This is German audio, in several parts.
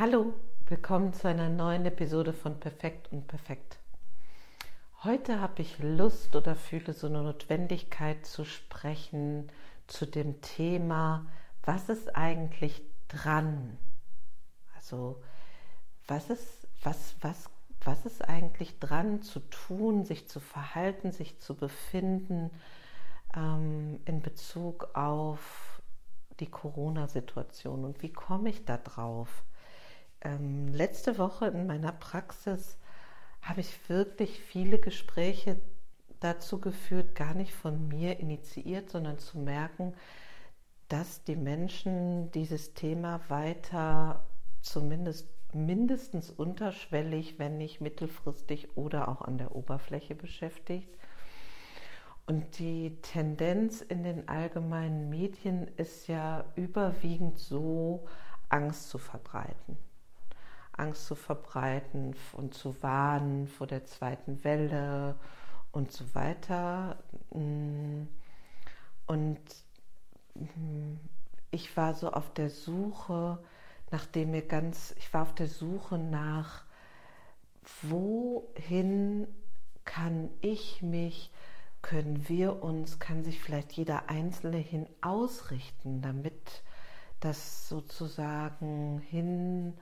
Hallo, willkommen zu einer neuen Episode von Perfekt und Perfekt. Heute habe ich Lust oder fühle so eine Notwendigkeit zu sprechen zu dem Thema, was ist eigentlich dran? Also, was ist, was, was, was ist eigentlich dran zu tun, sich zu verhalten, sich zu befinden ähm, in Bezug auf die Corona-Situation und wie komme ich da drauf? Ähm, letzte Woche in meiner Praxis habe ich wirklich viele Gespräche dazu geführt, gar nicht von mir initiiert, sondern zu merken, dass die Menschen dieses Thema weiter zumindest mindestens unterschwellig, wenn nicht mittelfristig oder auch an der Oberfläche beschäftigt. Und die Tendenz in den allgemeinen Medien ist ja überwiegend so, Angst zu verbreiten. Angst zu verbreiten und zu warnen vor der zweiten Welle und so weiter. Mm. Und mm, ich war so auf der Suche, nachdem mir ganz, ich war auf der Suche nach, wohin kann ich mich, können wir uns, kann sich vielleicht jeder Einzelne hin ausrichten, damit das sozusagen hin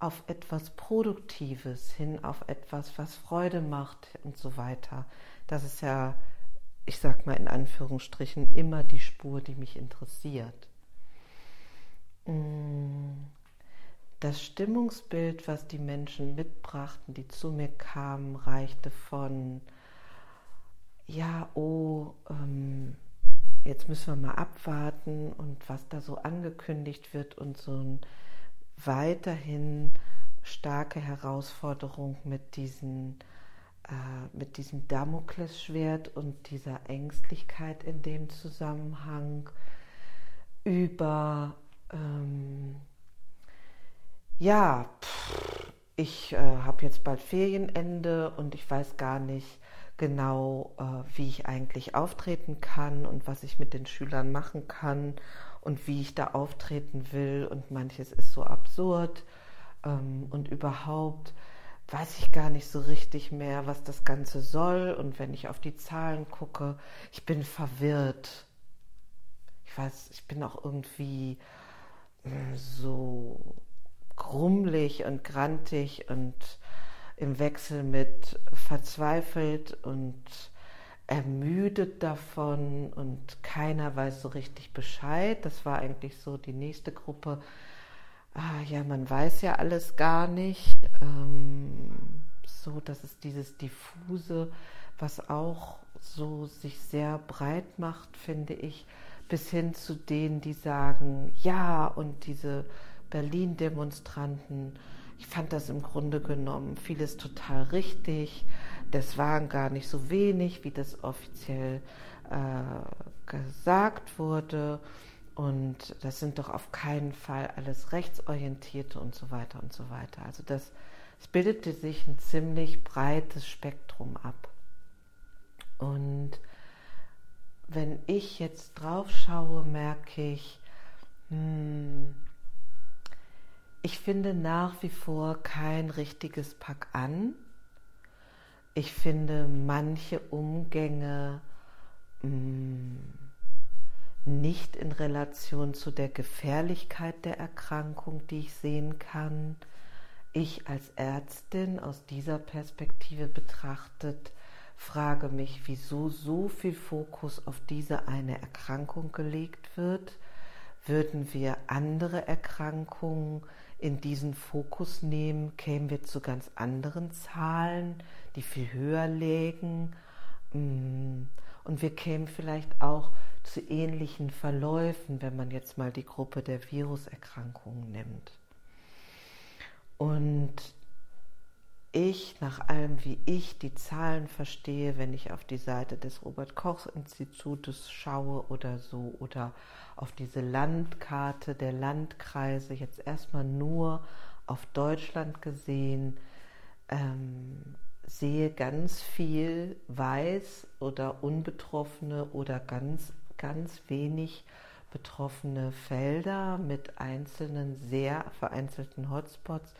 auf etwas Produktives, hin auf etwas, was Freude macht und so weiter. Das ist ja, ich sag mal in Anführungsstrichen, immer die Spur, die mich interessiert. Mm. Das Stimmungsbild, was die Menschen mitbrachten, die zu mir kamen, reichte von, ja, oh, ähm, jetzt müssen wir mal abwarten und was da so angekündigt wird und so ein weiterhin starke Herausforderung mit, diesen, äh, mit diesem Damoklesschwert und dieser Ängstlichkeit in dem Zusammenhang über, ähm, ja, pff, ich äh, habe jetzt bald Ferienende und ich weiß gar nicht genau, äh, wie ich eigentlich auftreten kann und was ich mit den Schülern machen kann und wie ich da auftreten will. Und manches ist so absurd. Ähm, und überhaupt weiß ich gar nicht so richtig mehr, was das Ganze soll. Und wenn ich auf die Zahlen gucke, ich bin verwirrt. Ich weiß, ich bin auch irgendwie hm, so grummelig und grantig und im Wechsel mit verzweifelt und ermüdet davon und keiner weiß so richtig Bescheid. Das war eigentlich so die nächste Gruppe. Ah, ja, man weiß ja alles gar nicht. Ähm, so, das ist dieses diffuse, was auch so sich sehr breit macht, finde ich, bis hin zu denen, die sagen, ja, und diese Berlin-Demonstranten, ich fand das im Grunde genommen vieles total richtig das waren gar nicht so wenig, wie das offiziell äh, gesagt wurde. Und das sind doch auf keinen Fall alles Rechtsorientierte und so weiter und so weiter. Also das, es bildete sich ein ziemlich breites Spektrum ab. Und wenn ich jetzt drauf schaue, merke ich, hm, ich finde nach wie vor kein richtiges Pack an ich finde manche Umgänge mh, mm, nicht in Relation zu der Gefährlichkeit der Erkrankung, die ich sehen kann. Ich als Ärztin aus dieser Perspektive betrachtet, frage mich, wieso so viel Fokus auf diese eine Erkrankung gelegt wird. Würden wir andere Erkrankungen in diesen Fokus nehmen, kämen wir zu ganz anderen Zahlen, die viel höher lägen. Mm. Und wir kämen vielleicht auch zu ähnlichen Verläufen, wenn man jetzt mal die Gruppe der Viruserkrankungen nimmt. Und ich, nach allem, wie ich die Zahlen verstehe, wenn ich auf die Seite des Robert Koch Institutes schaue oder so, oder auf diese Landkarte der Landkreise, jetzt erstmal nur auf Deutschland gesehen, ähm, sehe ganz viel weiß oder unbetroffene oder ganz, ganz wenig betroffene Felder mit einzelnen sehr vereinzelten Hotspots.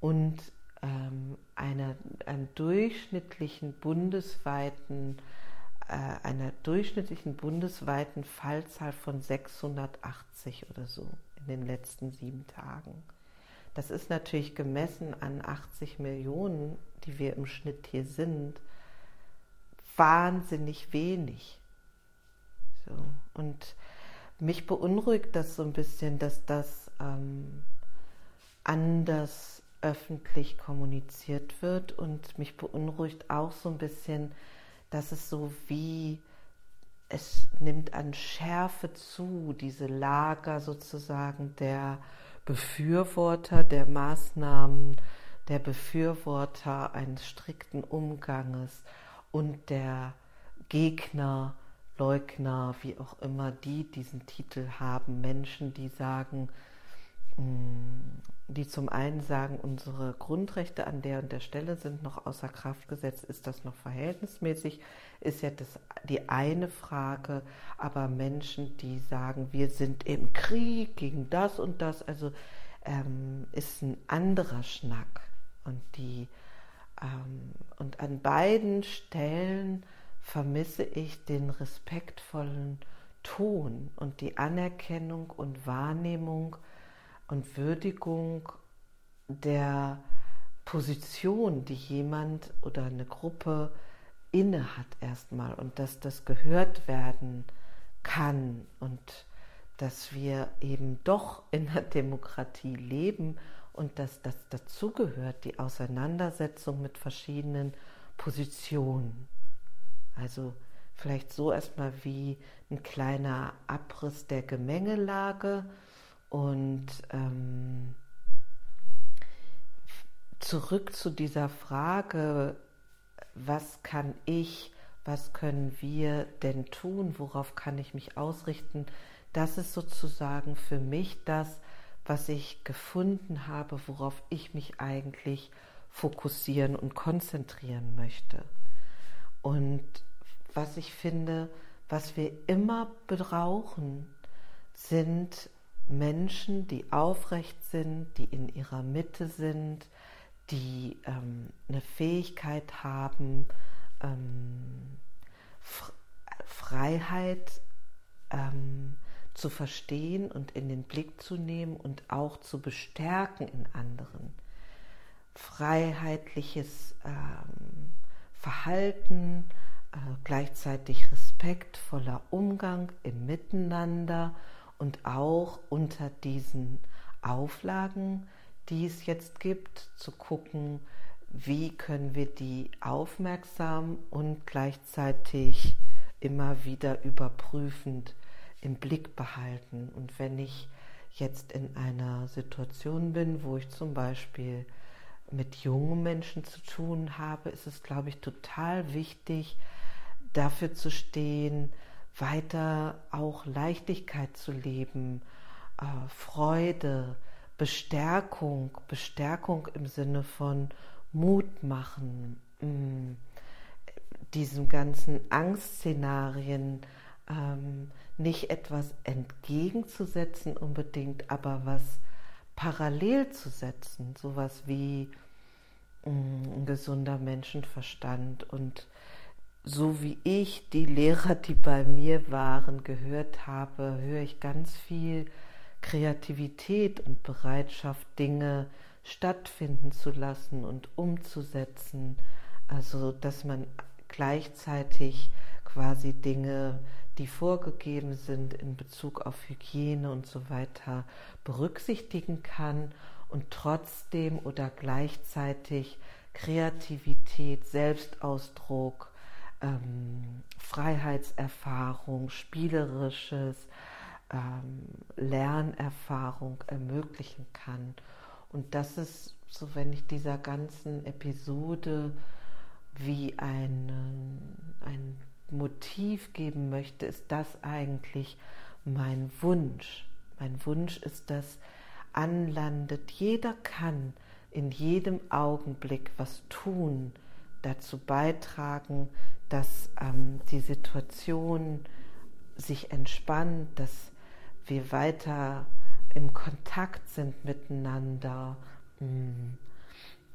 Und ähm, einer, einem durchschnittlichen bundesweiten äh, einer durchschnittlichen bundesweiten Fallzahl von 680 oder so in den letzten sieben Tagen. Das ist natürlich gemessen an 80 Millionen, die wir im Schnitt hier sind, wahnsinnig wenig. So. Und mich beunruhigt das so ein bisschen, dass das ähm, anders öffentlich kommuniziert wird und mich beunruhigt auch so ein bisschen, dass es so wie es nimmt an Schärfe zu, diese Lager sozusagen der Befürworter der Maßnahmen, der Befürworter eines strikten Umganges und der Gegner, Leugner, wie auch immer die diesen Titel haben, Menschen, die sagen, die zum einen sagen, unsere Grundrechte an der und der Stelle sind noch außer Kraft gesetzt, ist das noch verhältnismäßig, ist ja das, die eine Frage, aber Menschen, die sagen, wir sind im Krieg gegen das und das, also ähm, ist ein anderer Schnack. Und die ähm, und an beiden Stellen vermisse ich den respektvollen Ton und die Anerkennung und Wahrnehmung und Würdigung der Position, die jemand oder eine Gruppe inne hat erstmal und dass das gehört werden kann und dass wir eben doch in der Demokratie leben und dass das dazugehört, die Auseinandersetzung mit verschiedenen Positionen. Also vielleicht so erstmal wie ein kleiner Abriss der Gemengelage und ähm, zurück zu dieser Frage, was kann ich, was können wir denn tun, worauf kann ich mich ausrichten, das ist sozusagen für mich das, was ich gefunden habe, worauf ich mich eigentlich fokussieren und konzentrieren möchte. Und was ich finde, was wir immer brauchen, sind Menschen, die aufrecht sind, die in ihrer Mitte sind, die ähm, eine Fähigkeit haben, ähm, Freiheit ähm, zu verstehen und in den Blick zu nehmen und auch zu bestärken in anderen. Freiheitliches ähm, Verhalten, äh, gleichzeitig respektvoller Umgang im Miteinander und auch unter diesen Auflagen, die es jetzt gibt, zu gucken, wie können wir die aufmerksam und gleichzeitig immer wieder überprüfend im Blick behalten. Und wenn ich jetzt in einer Situation bin, wo ich zum Beispiel mit jungen Menschen zu tun habe, ist es, glaube ich, total wichtig, dafür zu stehen, weiter auch Leichtigkeit zu leben, äh, Freude, Bestärkung, Bestärkung im Sinne von Mut machen, mh, mm, diesen ganzen Angstszenarien ähm, nicht etwas entgegenzusetzen unbedingt, aber was parallel zu setzen, sowas wie mh, mm, ein gesunder Menschenverstand und so wie ich die Lehrer, die bei mir waren, gehört habe, höre ich ganz viel Kreativität und Bereitschaft, Dinge stattfinden zu lassen und umzusetzen. Also, dass man gleichzeitig quasi Dinge, die vorgegeben sind in Bezug auf Hygiene und so weiter, berücksichtigen kann und trotzdem oder gleichzeitig Kreativität, Selbstausdruck, ähm, Freiheitserfahrung, spielerisches ähm, Lernerfahrung ermöglichen kann. Und das ist so, wenn ich dieser ganzen Episode wie ein, ein Motiv geben möchte, ist das eigentlich mein Wunsch. Mein Wunsch ist, dass anlandet, jeder kann in jedem Augenblick was tun, dazu beitragen, dass ähm, die Situation sich entspannt, dass wir weiter im Kontakt sind miteinander mm,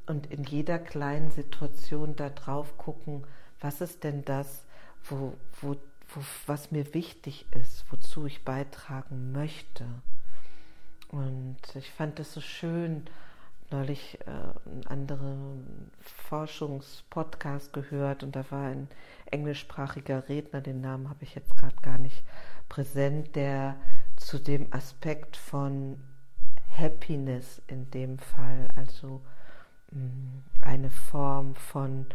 und in jeder kleinen Situation da drauf gucken, was ist denn das, wo, wo, wo, was mir wichtig ist, wozu ich beitragen möchte. Und ich fand es so schön, neulich äh, einen anderen Forschungspodcast gehört und da war ein englischsprachiger Redner, den Namen habe ich jetzt gerade gar nicht präsent, der zu dem Aspekt von Happiness in dem Fall, also mh, mm, eine Form von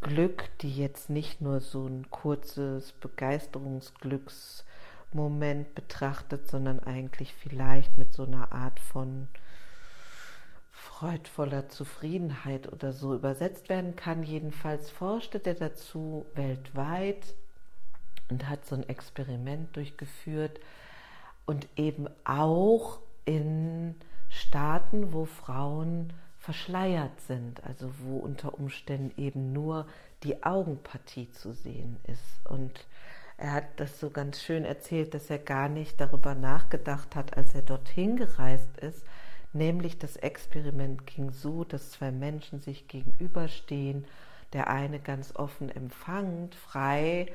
Glück, die jetzt nicht nur so ein kurzes Begeisterungsglücksmoment betrachtet, sondern eigentlich vielleicht mit so einer Art von freudvoller Zufriedenheit oder so übersetzt werden kann. Jedenfalls forschte der dazu weltweit und hat so ein Experiment durchgeführt und eben auch in Staaten, wo Frauen verschleiert sind, also wo unter Umständen eben nur die Augenpartie zu sehen ist. Und er hat das so ganz schön erzählt, dass er gar nicht darüber nachgedacht hat, als er dorthin gereist ist. Nämlich das Experiment ging so, dass zwei Menschen sich gegenüberstehen, der eine ganz offen empfangend, frei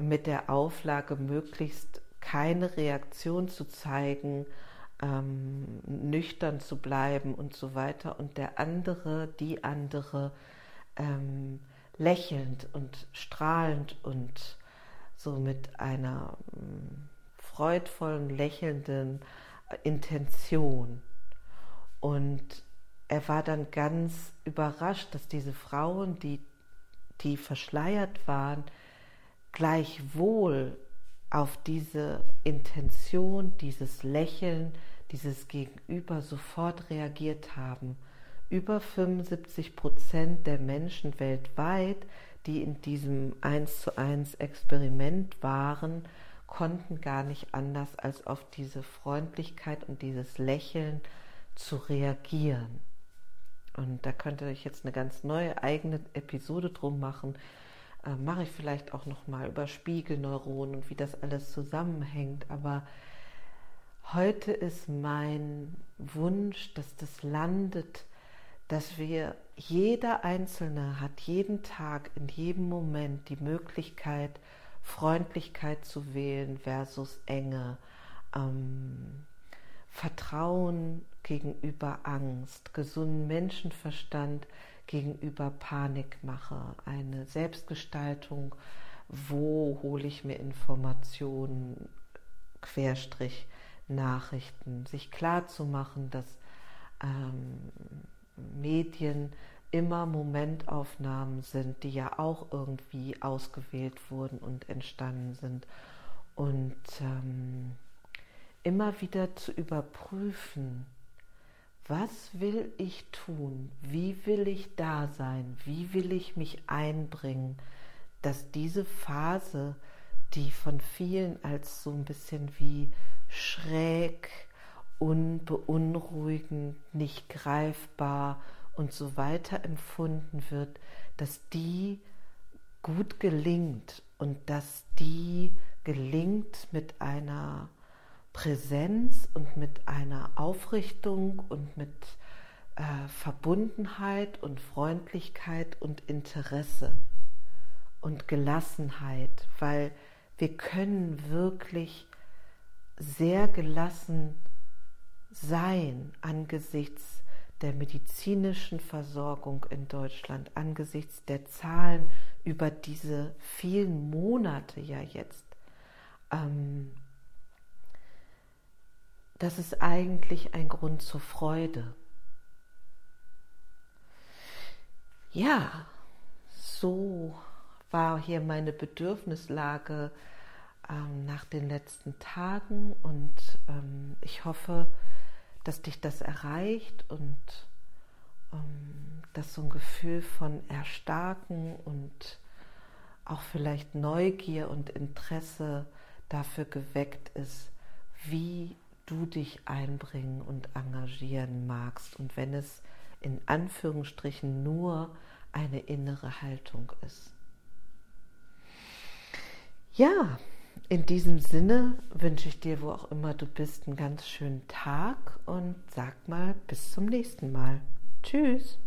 mit der Auflage, möglichst keine Reaktion zu zeigen, ähm, nüchtern zu bleiben und so weiter und der andere, die andere ähm, lächelnd und strahlend und so mit einer ähm, freudvollen, lächelnden Intention. Und er war dann ganz überrascht, dass diese Frauen, die, die verschleiert waren, gleichwohl auf diese Intention, dieses Lächeln, dieses Gegenüber sofort reagiert haben. Über 75 Prozent der Menschen weltweit, die in diesem 1 zu 1 Experiment waren, konnten gar nicht anders als auf diese Freundlichkeit und dieses Lächeln zu reagieren. Und da könnte ich jetzt eine ganz neue eigene Episode drum machen. Äh, mache ich vielleicht auch noch mal über Spiegelneuronen und wie das alles zusammenhängt. Aber Heute ist mein Wunsch, dass das landet, dass wir, jeder Einzelne hat jeden Tag, in jedem Moment die Möglichkeit, Freundlichkeit zu wählen versus Enge, ähm, Vertrauen gegenüber Angst, gesunden Menschenverstand gegenüber Panikmache, eine Selbstgestaltung, wo hole ich mir Informationen, Querstrich, Nachrichten, sich klar zu machen, dass ähm, Medien immer Momentaufnahmen sind, die ja auch irgendwie ausgewählt wurden und entstanden sind. Und ähm, immer wieder zu überprüfen, was will ich tun, wie will ich da sein, wie will ich mich einbringen, dass diese Phase, die von vielen als so ein bisschen wie schräg, unbeunruhigend, nicht greifbar und so weiter empfunden wird, dass die gut gelingt und dass die gelingt mit einer Präsenz und mit einer Aufrichtung und mit äh, Verbundenheit und Freundlichkeit und Interesse und Gelassenheit, weil wir können wirklich sehr gelassen sein angesichts der medizinischen Versorgung in Deutschland, angesichts der Zahlen über diese vielen Monate ja jetzt. Ähm, das ist eigentlich ein Grund zur Freude. Ja, so war hier meine Bedürfnislage ähm, nach den letzten Tagen und ähm, ich hoffe, dass dich das erreicht und ähm, dass so ein Gefühl von Erstarken und auch vielleicht Neugier und Interesse dafür geweckt ist, wie du dich einbringen und engagieren magst und wenn es in Anführungsstrichen nur eine innere Haltung ist. Ja, in diesem Sinne wünsche ich dir, wo auch immer du bist, einen ganz schönen Tag und sag mal bis zum nächsten Mal. Tschüss.